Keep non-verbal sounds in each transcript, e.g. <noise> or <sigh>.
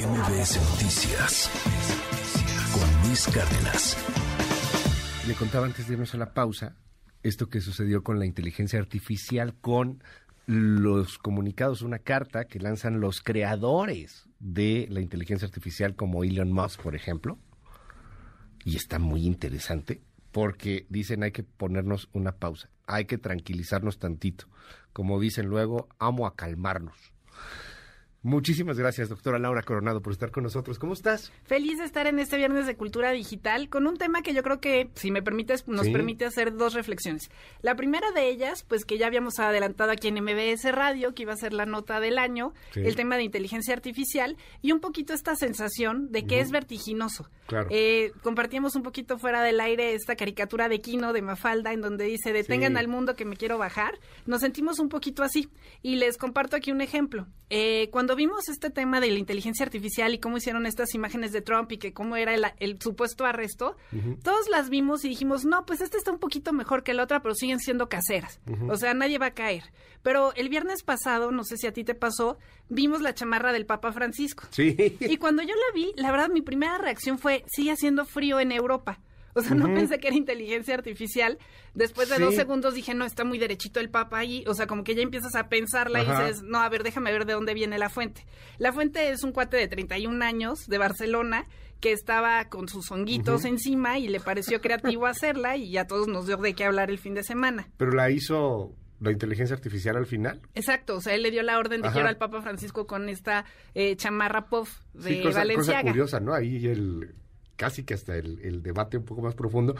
MBS Noticias con Luis Cárdenas. Le contaba antes de irnos a la pausa esto que sucedió con la inteligencia artificial, con los comunicados, una carta que lanzan los creadores de la inteligencia artificial como Elon Musk, por ejemplo. Y está muy interesante porque dicen hay que ponernos una pausa, hay que tranquilizarnos tantito. Como dicen luego, amo a calmarnos. Muchísimas gracias, doctora Laura Coronado, por estar con nosotros. ¿Cómo estás? Feliz de estar en este viernes de Cultura Digital con un tema que yo creo que, si me permites, nos permite hacer dos reflexiones. La primera de ellas, pues que ya habíamos adelantado aquí en MBS Radio, que iba a ser la nota del año, el tema de inteligencia artificial y un poquito esta sensación de que es vertiginoso. Claro. Eh, compartíamos un poquito fuera del aire esta caricatura de Kino de Mafalda en donde dice, detengan al mundo que me quiero bajar. Nos sentimos un poquito así. Y les comparto aquí un ejemplo. Eh, cuando cuando vimos este tema de la inteligencia artificial y cómo hicieron estas imágenes de Trump y que cómo era el, supuesto arresto, todos las vimos y dijimos, no, pues esta está un poquito mejor que la otra, pero siguen siendo caseras. O sea, nadie va a caer. Pero el viernes pasado, no sé si a ti te pasó, vimos la chamarra del Papa Francisco. Sí. Y cuando yo la vi, la verdad, mi primera reacción fue, sigue haciendo frío en Europa. <laughs> O sea, no pensé que era inteligencia artificial. Después de dos segundos dije, no, está muy derechito el papa ahí. O sea, como que ya empiezas a pensarla y dices, no, a ver, déjame ver de dónde viene la fuente. La fuente es un cuate de 31 años de Barcelona que estaba con sus honguitos encima y le pareció creativo hacerla y ya todos nos dio de qué hablar el fin de semana. Pero la hizo la inteligencia artificial al final. Exacto, o sea, él le dio la orden de que al Papa Francisco con esta eh, chamarra puff de sí, cosa, Valenciaga. Cosa curiosa, ¿no? Ahí el casi que hasta el, debate un poco más profundo,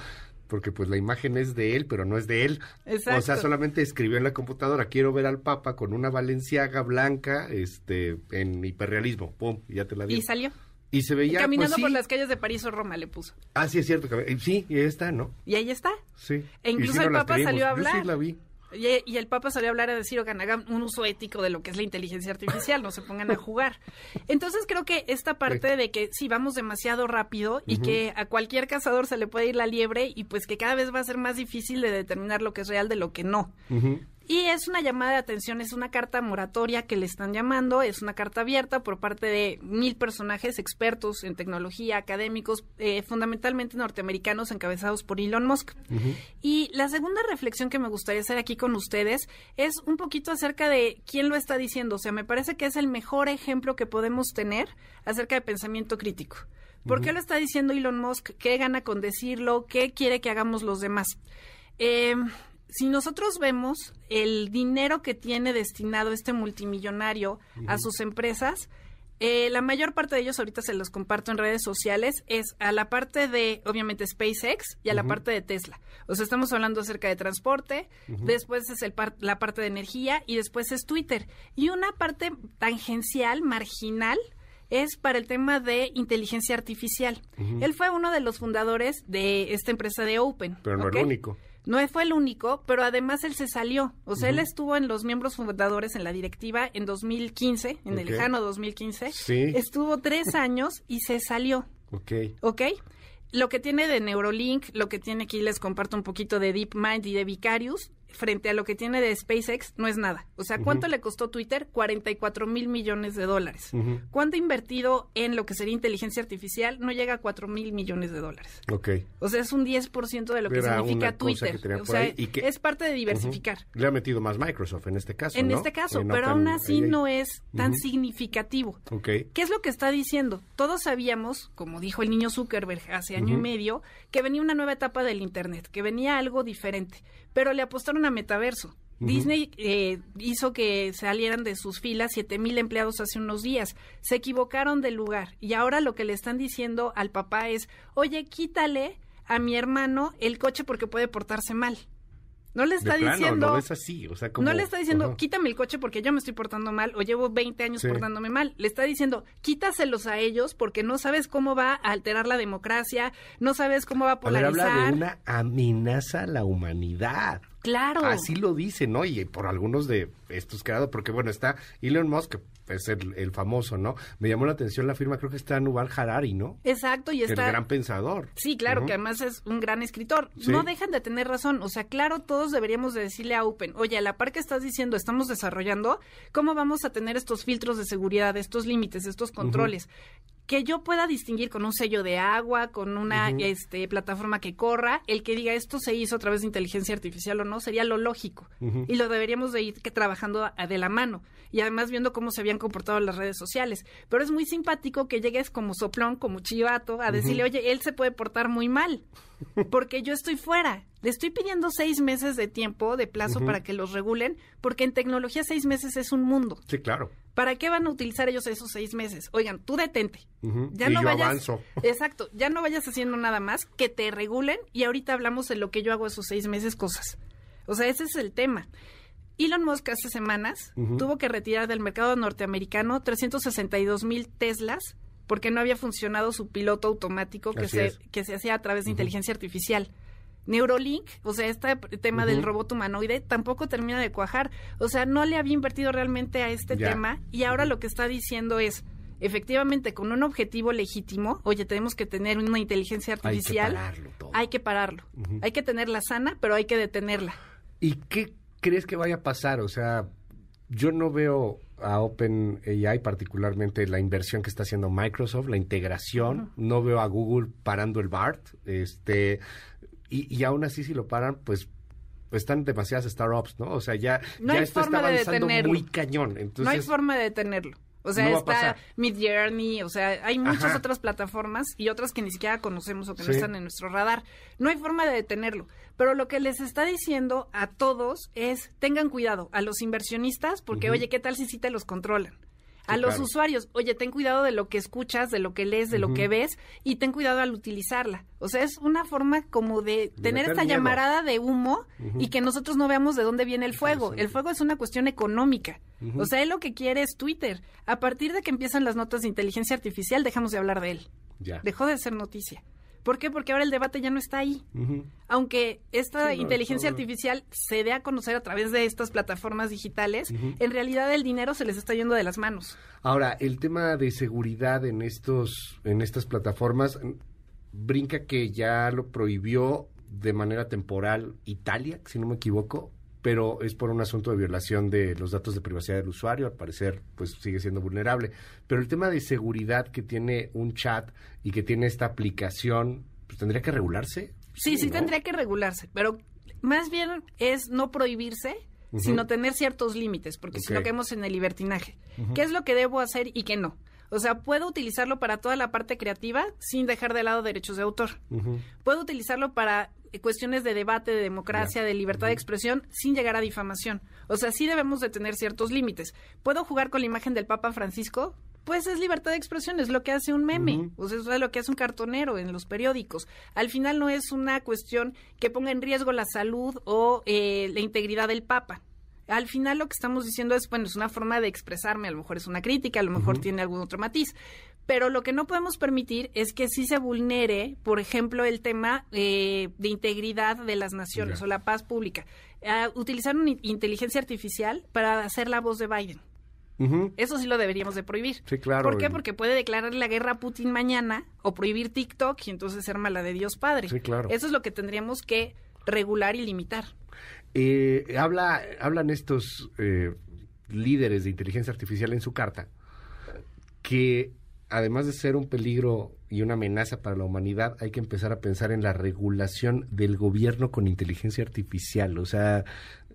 porque pues la imagen es de él, pero no es de él. Exacto. O sea, solamente escribió en la computadora, quiero ver al Papa con una valenciaga blanca, este, en hiperrealismo, pum, ya te la di. Y salió. Y se veía Caminando pues, por las calles de París o Roma le puso. Ah, sí, es cierto. Sí, y ahí está, ¿no? Y ahí está. Sí. E incluso el Papa salió a hablar. Yo sí la vi. Y, el Papa salió a hablar a decir, oigan, hagan un uso ético de lo que es la inteligencia artificial, no se pongan a jugar. Entonces creo que esta parte de que sí, vamos demasiado rápido y que a cualquier cazador se le puede ir la liebre y pues que cada vez va a ser más difícil de determinar lo que es real de lo que no. Y es una llamada de atención, es una carta moratoria que le están llamando, es una carta abierta por parte de mil personajes expertos en tecnología, académicos, eh, fundamentalmente norteamericanos encabezados por Elon Musk. Y la segunda reflexión que me gustaría hacer aquí con ustedes es un poquito acerca de quién lo está diciendo. O sea, me parece que es el mejor ejemplo que podemos tener acerca de pensamiento crítico. ¿Por qué lo está diciendo Elon Musk? ¿Qué gana con decirlo? ¿Qué quiere que hagamos los demás? Eh, si nosotros vemos el dinero que tiene destinado este multimillonario a sus empresas, eh, la mayor parte de ellos, ahorita se los comparto en redes sociales, es a la parte de, obviamente, SpaceX y a la parte de Tesla. O sea, estamos hablando acerca de transporte, después es el la parte de energía y después es Twitter. Y una parte tangencial, marginal, es para el tema de inteligencia artificial. Él fue uno de los fundadores de esta empresa de Open. Pero no el único. No fue el único, pero además él se salió. O sea, él estuvo en los miembros fundadores en la directiva en 2015, en el lejano 2015. Sí. Estuvo tres <laughs> años y se salió. Ok. Ok. Lo que tiene de Neurolink, lo que tiene aquí, les comparto un poquito de DeepMind y de Vicarius, frente a lo que tiene de SpaceX no es nada. O sea, ¿cuánto le costó Twitter? 44 mil millones de dólares. ¿Cuánto ha invertido en lo que sería inteligencia artificial? No llega a 4 mil millones de dólares. Ok. O sea, es un 10% de lo que significa Twitter. o sea, es parte de diversificar. Le ha metido más Microsoft en este caso. En este caso, pero aún así no es tan significativo. Ok. ¿Qué es lo que está diciendo? Todos sabíamos, como dijo el niño Zuckerberg hace año y medio, que venía una nueva etapa del Internet, que venía algo diferente pero le apostaron a metaverso. Disney eh, hizo que salieran de sus filas siete mil empleados hace unos días. Se equivocaron del lugar y ahora lo que le están diciendo al papá es, oye, quítale a mi hermano el coche porque puede portarse mal. No le está diciendo. no es así, o sea, como, No le está diciendo, quítame el coche porque yo me estoy portando mal o llevo 20 años portándome mal. Le está diciendo, quítaselos a ellos porque no sabes cómo va a alterar la democracia, no sabes cómo va a polarizar. habla de una amenaza a la humanidad. Claro. Así lo dice, ¿no? Y por algunos de estos creados, porque bueno, está Elon Musk, es el, el, famoso, ¿no? Me llamó la atención la firma, creo que está Nuval Harari, ¿no? Exacto, y está... El gran pensador. Sí, claro, que además es un gran escritor. No dejan de tener razón, o sea, claro, todos deberíamos de decirle a Open, oye, a la par que estás diciendo, estamos desarrollando, ¿cómo vamos a tener estos filtros de seguridad, estos límites, estos controles? Que yo pueda distinguir con un sello de agua, con una este, plataforma que corra, el que diga esto se hizo a través de inteligencia artificial o no, sería lo lógico. Y lo deberíamos de ir que trabajando de la mano. Y además viendo cómo se habían comportado las redes sociales. Pero es muy simpático que llegues como soplón, como chivato, a decirle, oye, él se puede portar muy mal, porque yo estoy fuera. Le estoy pidiendo seis meses de tiempo, de plazo para que los regulen, porque en tecnología seis meses es un mundo. Sí, claro. ¿Para qué van a utilizar ellos esos seis meses? Oigan, tú detente. Ya no vayas. <laughs> Exacto, ya no vayas haciendo nada más, que te regulen y ahorita hablamos de lo que yo hago esos seis meses, cosas. O sea, ese es el tema. Elon Musk hace semanas tuvo que retirar del mercado norteamericano 362 mil Teslas porque no había funcionado su piloto automático que se, que se hacía a través de inteligencia artificial. Neurolink, o sea, este tema del robot humanoide, tampoco termina de cuajar. O sea, no le había invertido realmente a este tema y ahora lo que está diciendo es, efectivamente, con un objetivo legítimo, oye, tenemos que tener una inteligencia artificial. Hay que pararlo. Hay que, pararlo. hay que tenerla sana, pero hay que detenerla. ¿Y qué crees que vaya a pasar? O sea, yo no veo a OpenAI, particularmente la inversión que está haciendo Microsoft, la integración, no veo a Google parando el BART, este y, aún así si lo paran, pues están demasiadas startups, ¿no? O sea, ya, ya esto está avanzando muy cañón. Entonces, no hay forma de detenerlo. O sea, está Mid Journey, o sea, hay muchas otras plataformas y otras que ni siquiera conocemos o que no están en nuestro radar. No hay forma de detenerlo. Pero lo que les está diciendo a todos es, tengan cuidado, a los inversionistas, porque oye, ¿qué tal si sí te los controlan? A los usuarios, oye, ten cuidado de lo que escuchas, de lo que lees, de lo que ves y ten cuidado al utilizarla. O sea, es una forma como de, tener esta llamarada de humo y que nosotros no veamos de dónde viene el fuego. El fuego es una cuestión económica. O sea, él lo que quiere es Twitter. A partir de que empiezan las notas de inteligencia artificial, dejamos de hablar de él. Ya. Dejó de ser noticia. ¿Por qué? Porque ahora el debate ya no está ahí. Aunque esta inteligencia artificial se dé a conocer a través de estas plataformas digitales, en realidad el dinero se les está yendo de las manos. Ahora, el tema de seguridad en estos en estas plataformas brinca que ya lo prohibió de manera temporal Italia, si no me equivoco, pero es por un asunto de violación de los datos de privacidad del usuario, al parecer pues sigue siendo vulnerable. Pero el tema de seguridad que tiene un chat y que tiene esta aplicación, pues tendría que regularse. Sí, sí, tendría que regularse, pero más bien es no prohibirse, sino tener ciertos límites, porque si lo que vemos en el libertinaje, ¿qué es lo que debo hacer y qué no? O sea, puedo utilizarlo para toda la parte creativa sin dejar de lado derechos de autor. Puedo utilizarlo para cuestiones de debate, de democracia, de libertad de expresión, sin llegar a difamación. O sea, sí debemos de tener ciertos límites. ¿Puedo jugar con la imagen del Papa Francisco? Pues es libertad de expresión, es lo que hace un meme, o sea, es lo que hace un cartonero en los periódicos. Al final no es una cuestión que ponga en riesgo la salud o eh, la integridad del Papa al final lo que estamos diciendo es, bueno, es una forma de expresarme, a lo mejor es una crítica, a lo mejor tiene algún otro matiz, pero lo que no podemos permitir es que sí se vulnere, por ejemplo, el tema eh, de integridad de las naciones o la paz pública. utilizar una inteligencia artificial para hacer la voz de Biden. Eso sí lo deberíamos de prohibir. Sí, claro. ¿Por qué? Porque puede declarar la guerra a Putin mañana o prohibir TikTok y entonces ser mala de Dios Padre. Sí, claro. Eso es lo que tendríamos que regular y limitar. Eh, habla, hablan estos eh, líderes de inteligencia artificial en su carta que además de ser un peligro y una amenaza para la humanidad, hay que empezar a pensar en la regulación del gobierno con inteligencia artificial. O sea,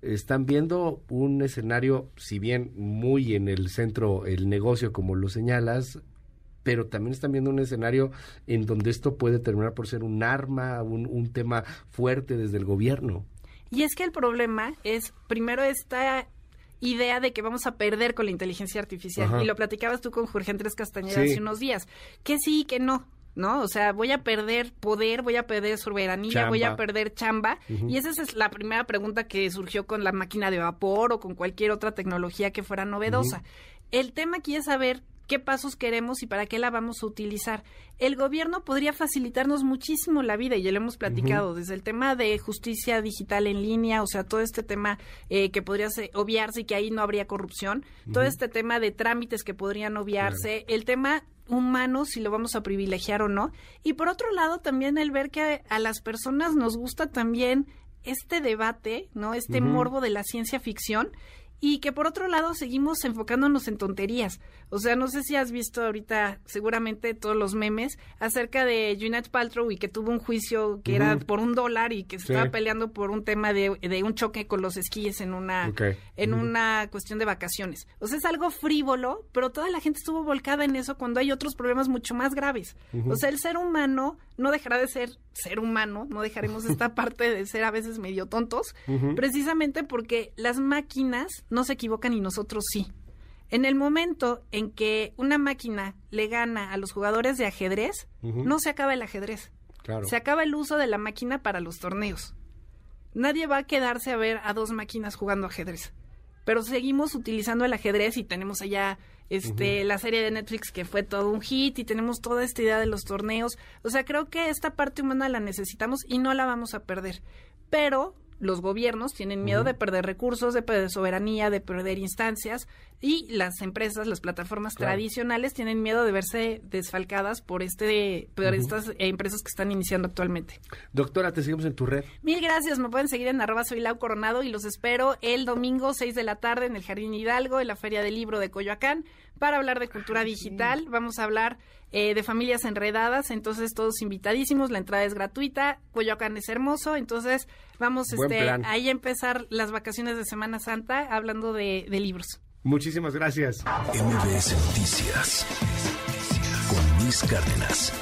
están viendo un escenario, si bien muy en el centro el negocio, como lo señalas, pero también están viendo un escenario en donde esto puede terminar por ser un arma, un, un tema fuerte desde el gobierno. Y es que el problema es, primero, esta idea de que vamos a perder con la inteligencia artificial. Y lo platicabas tú con Jorge Andrés Castañeda hace unos días. Que sí, que no. ¿no? O sea, voy a perder poder, voy a perder soberanía, voy a perder chamba. Y esa es la primera pregunta que surgió con la máquina de vapor o con cualquier otra tecnología que fuera novedosa. El tema aquí es saber qué pasos queremos y para qué la vamos a utilizar. El gobierno podría facilitarnos muchísimo la vida y ya lo hemos platicado, desde el tema de justicia digital en línea, o sea, todo este tema eh, que podría obviarse y que ahí no habría corrupción, todo este tema de trámites que podrían obviarse, el tema humano si lo vamos a privilegiar o no. Y por otro lado, también el ver que a, las personas nos gusta también este debate, ¿no? Este morbo de la ciencia ficción y que por otro lado seguimos enfocándonos en tonterías. O sea, no sé si has visto ahorita seguramente todos los memes acerca de Gwyneth Paltrow y que tuvo un juicio que era por un dólar y que se estaba peleando por un tema de, un choque con los esquíes en una en una cuestión de vacaciones. O sea, es algo frívolo, pero toda la gente estuvo volcada en eso cuando hay otros problemas mucho más graves. O sea, el ser humano no dejará de ser ser humano, no dejaremos <laughs> esta parte de ser a veces medio tontos, precisamente porque las máquinas no se equivocan y nosotros sí. En el momento en que una máquina le gana a los jugadores de ajedrez, no se acaba el ajedrez. Se acaba el uso de la máquina para los torneos. Nadie va a quedarse a ver a dos máquinas jugando ajedrez. Pero seguimos utilizando el ajedrez y tenemos allá este la serie de Netflix que fue todo un hit y tenemos toda esta idea de los torneos. O sea, creo que esta parte humana la necesitamos y no la vamos a perder. Pero los gobiernos tienen miedo de perder recursos, de perder soberanía, de perder instancias y las empresas, las plataformas tradicionales tienen miedo de verse desfalcadas por este por estas empresas que están iniciando actualmente. Doctora, te seguimos en tu red. Mil gracias, me pueden seguir en arroba soy Lau Coronado y los espero el domingo 6 de la tarde en el Jardín Hidalgo, en la Feria del Libro de Coyoacán, para hablar de cultura digital. Vamos a hablar eh, de familias enredadas, entonces todos invitadísimos, la entrada es gratuita, Coyoacán es hermoso, entonces vamos este, ahí a empezar las vacaciones de Semana Santa hablando de, de libros. Muchísimas gracias. MBS Noticias con Luis Cárdenas.